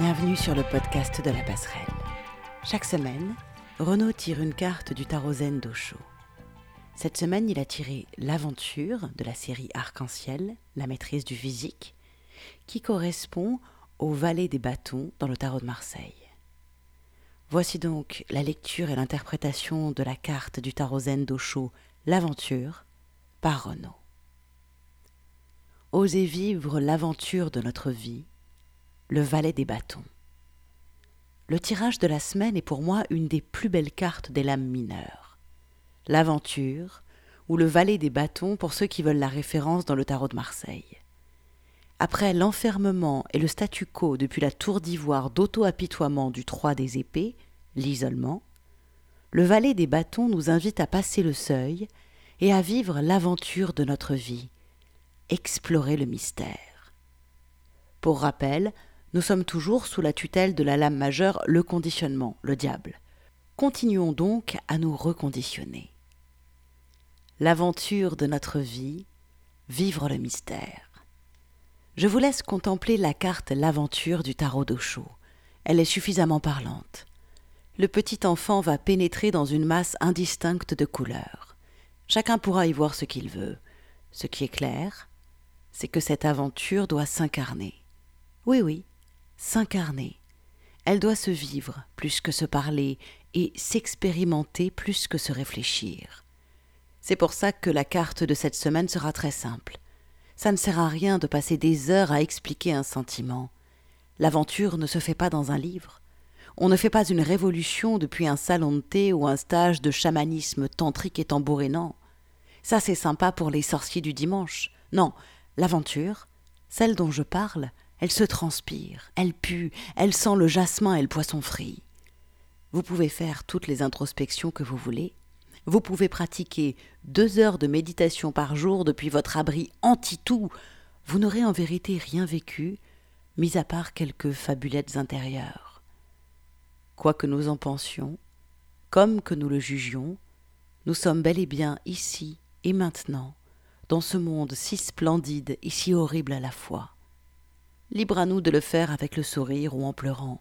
Bienvenue sur le podcast de la passerelle. Chaque semaine, Renaud tire une carte du tarot zen d'Osho. Cette semaine, il a tiré l'aventure de la série Arc-en-Ciel, la maîtrise du physique, qui correspond au valet des bâtons dans le tarot de Marseille. Voici donc la lecture et l'interprétation de la carte du tarot zen d'Osho, l'aventure, par Renaud. Osez vivre l'aventure de notre vie, le valet des bâtons. Le tirage de la semaine est pour moi une des plus belles cartes des lames mineures. L'aventure, ou le valet des bâtons pour ceux qui veulent la référence dans le tarot de Marseille. Après l'enfermement et le statu quo depuis la tour d'ivoire d'auto-apitoiement du Trois des épées, l'isolement, le valet des bâtons nous invite à passer le seuil et à vivre l'aventure de notre vie, explorer le mystère. Pour rappel, nous sommes toujours sous la tutelle de la lame majeure, le conditionnement, le diable. Continuons donc à nous reconditionner. L'aventure de notre vie, vivre le mystère. Je vous laisse contempler la carte L'aventure du tarot d'Osho. Elle est suffisamment parlante. Le petit enfant va pénétrer dans une masse indistincte de couleurs. Chacun pourra y voir ce qu'il veut. Ce qui est clair, c'est que cette aventure doit s'incarner. Oui, oui, s'incarner. Elle doit se vivre plus que se parler et s'expérimenter plus que se réfléchir. C'est pour ça que la carte de cette semaine sera très simple. Ça ne sert à rien de passer des heures à expliquer un sentiment. L'aventure ne se fait pas dans un livre. On ne fait pas une révolution depuis un salon de thé ou un stage de chamanisme tantrique et tambourinant. Ça c'est sympa pour les sorciers du dimanche. Non, l'aventure, celle dont je parle, elle se transpire, elle pue, elle sent le jasmin et le poisson frit. Vous pouvez faire toutes les introspections que vous voulez. Vous pouvez pratiquer deux heures de méditation par jour depuis votre abri anti-tout. Vous n'aurez en vérité rien vécu, mis à part quelques fabulettes intérieures. Quoi que nous en pensions, comme que nous le jugions, nous sommes bel et bien ici et maintenant, dans ce monde si splendide et si horrible à la fois. Libre à nous de le faire avec le sourire ou en pleurant,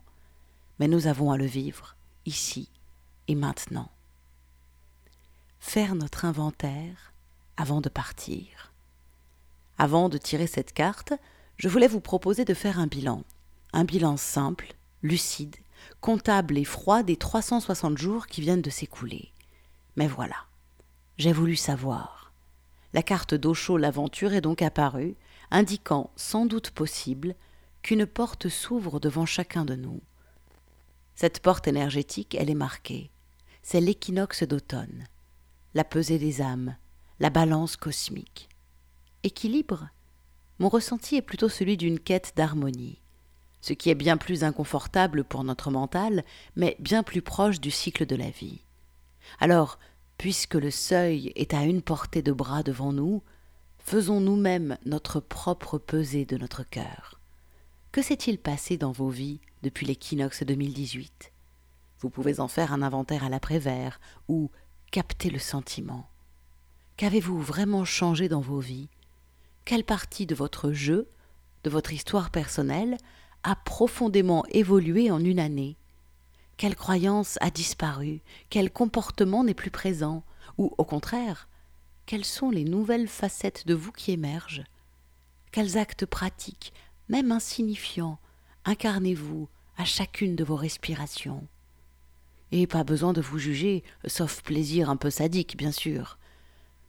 mais nous avons à le vivre, ici et maintenant. Faire notre inventaire avant de partir. Avant de tirer cette carte, je voulais vous proposer de faire un bilan. Un bilan simple, lucide, comptable et froid des 360 jours qui viennent de s'écouler. Mais voilà, j'ai voulu savoir. La carte d'Ocho l'aventure est donc apparue, indiquant sans doute possible qu'une porte s'ouvre devant chacun de nous. Cette porte énergétique, elle est marquée. C'est l'équinoxe d'automne, la pesée des âmes, la balance cosmique. Équilibre? Mon ressenti est plutôt celui d'une quête d'harmonie, ce qui est bien plus inconfortable pour notre mental, mais bien plus proche du cycle de la vie. Alors, puisque le seuil est à une portée de bras devant nous, faisons nous-mêmes notre propre pesée de notre cœur. Que s'est-il passé dans vos vies depuis l'équinoxe 2018 Vous pouvez en faire un inventaire à l'après-vert ou capter le sentiment. Qu'avez-vous vraiment changé dans vos vies? Quelle partie de votre jeu, de votre histoire personnelle, a profondément évolué en une année? Quelle croyance a disparu? Quel comportement n'est plus présent? Ou au contraire, quelles sont les nouvelles facettes de vous qui émergent? Quels actes pratiques, même insignifiants, incarnez-vous à chacune de vos respirations? Et pas besoin de vous juger, sauf plaisir un peu sadique, bien sûr.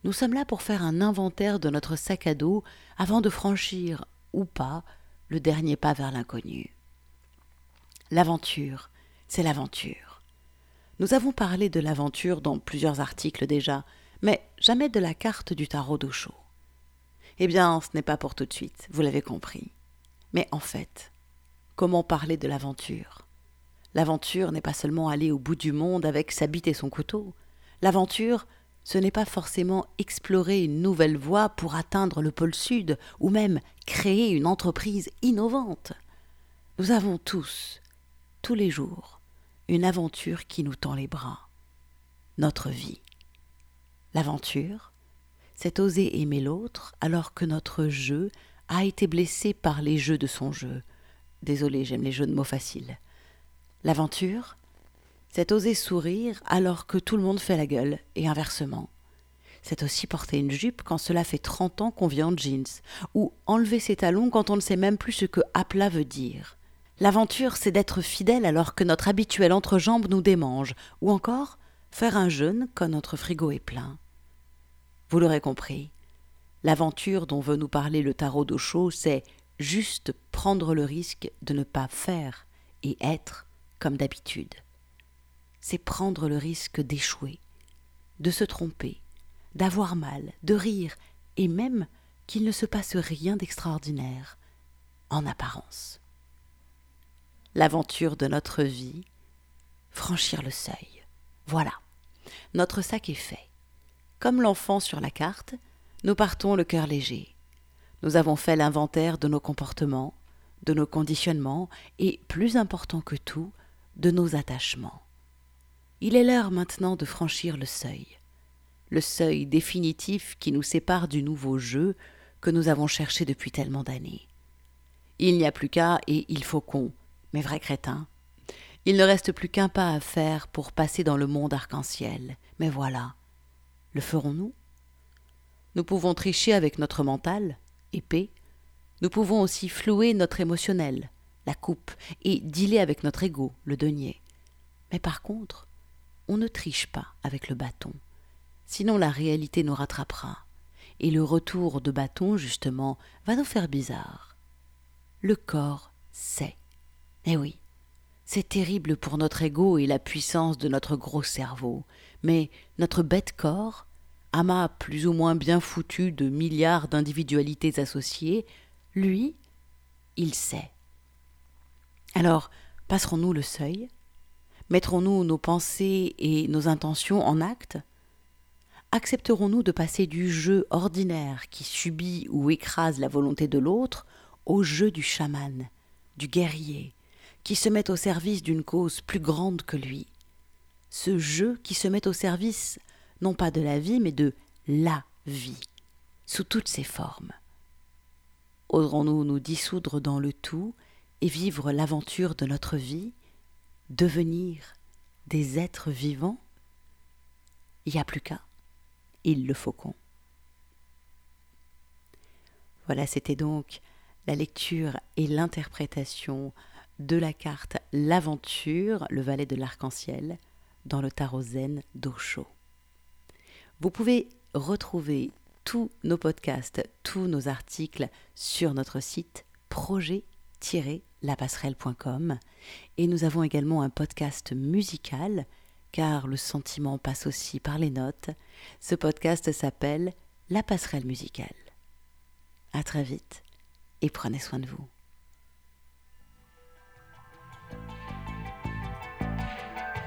Nous sommes là pour faire un inventaire de notre sac à dos avant de franchir, ou pas, le dernier pas vers l'inconnu. L'aventure, c'est l'aventure. Nous avons parlé de l'aventure dans plusieurs articles déjà, mais jamais de la carte du tarot d'Ocho. Eh bien, ce n'est pas pour tout de suite, vous l'avez compris. Mais en fait, comment parler de l'aventure? L'aventure n'est pas seulement aller au bout du monde avec sa bite et son couteau. L'aventure, ce n'est pas forcément explorer une nouvelle voie pour atteindre le pôle sud ou même créer une entreprise innovante. Nous avons tous, tous les jours, une aventure qui nous tend les bras. Notre vie. L'aventure, c'est oser aimer l'autre alors que notre jeu a été blessé par les jeux de son jeu, Désolé, j'aime les jeux de mots faciles. L'aventure, c'est oser sourire alors que tout le monde fait la gueule, et inversement. C'est aussi porter une jupe quand cela fait trente ans qu'on vit en jeans, ou enlever ses talons quand on ne sait même plus ce que aplat veut dire. L'aventure, c'est d'être fidèle alors que notre habituelle entrejambe nous démange, ou encore faire un jeûne quand notre frigo est plein. Vous l'aurez compris, l'aventure dont veut nous parler le tarot d'eau chaud, c'est juste prendre le risque de ne pas faire et être comme d'habitude. C'est prendre le risque d'échouer, de se tromper, d'avoir mal, de rire, et même qu'il ne se passe rien d'extraordinaire, en apparence. L'aventure de notre vie, franchir le seuil. Voilà, notre sac est fait. Comme l'enfant sur la carte, nous partons le cœur léger. Nous avons fait l'inventaire de nos comportements, de nos conditionnements et, plus important que tout, de nos attachements. Il est l'heure maintenant de franchir le seuil, le seuil définitif qui nous sépare du nouveau jeu que nous avons cherché depuis tellement d'années. Il n'y a plus qu'à et il faut qu'on, mes vrais crétins. Il ne reste plus qu'un pas à faire pour passer dans le monde arc-en-ciel. Mais voilà. Le ferons-nous? Nous pouvons tricher avec notre mental, épée. Nous pouvons aussi flouer notre émotionnel, la coupe, et dealer avec notre ego, le denier. Mais par contre, on ne triche pas avec le bâton. Sinon la réalité nous rattrapera. Et le retour de bâton, justement, va nous faire bizarre. Le corps sait. Eh oui, c'est terrible pour notre ego et la puissance de notre gros cerveau, mais notre bête corps, amas plus ou moins bien foutu de milliards d'individualités associées, lui, il sait. Alors, passerons-nous le seuil? Mettrons-nous nos pensées et nos intentions en acte? Accepterons-nous de passer du jeu ordinaire qui subit ou écrase la volonté de l'autre au jeu du chaman, du guerrier, qui se met au service d'une cause plus grande que lui. Ce jeu qui se met au service non pas de la vie, mais de la vie, sous toutes ses formes. Oserons-nous nous dissoudre dans le tout et vivre l'aventure de notre vie, devenir des êtres vivants? Il n'y a plus qu'à, il le faucon. Voilà, c'était donc la lecture et l'interprétation de la carte L'aventure, le valet de l'arc-en-ciel, dans le tarot zen d'Osho. Vous pouvez retrouver tous nos podcasts, tous nos articles sur notre site projet-lapasserelle.com et nous avons également un podcast musical car le sentiment passe aussi par les notes. Ce podcast s'appelle La passerelle musicale. À très vite et prenez soin de vous.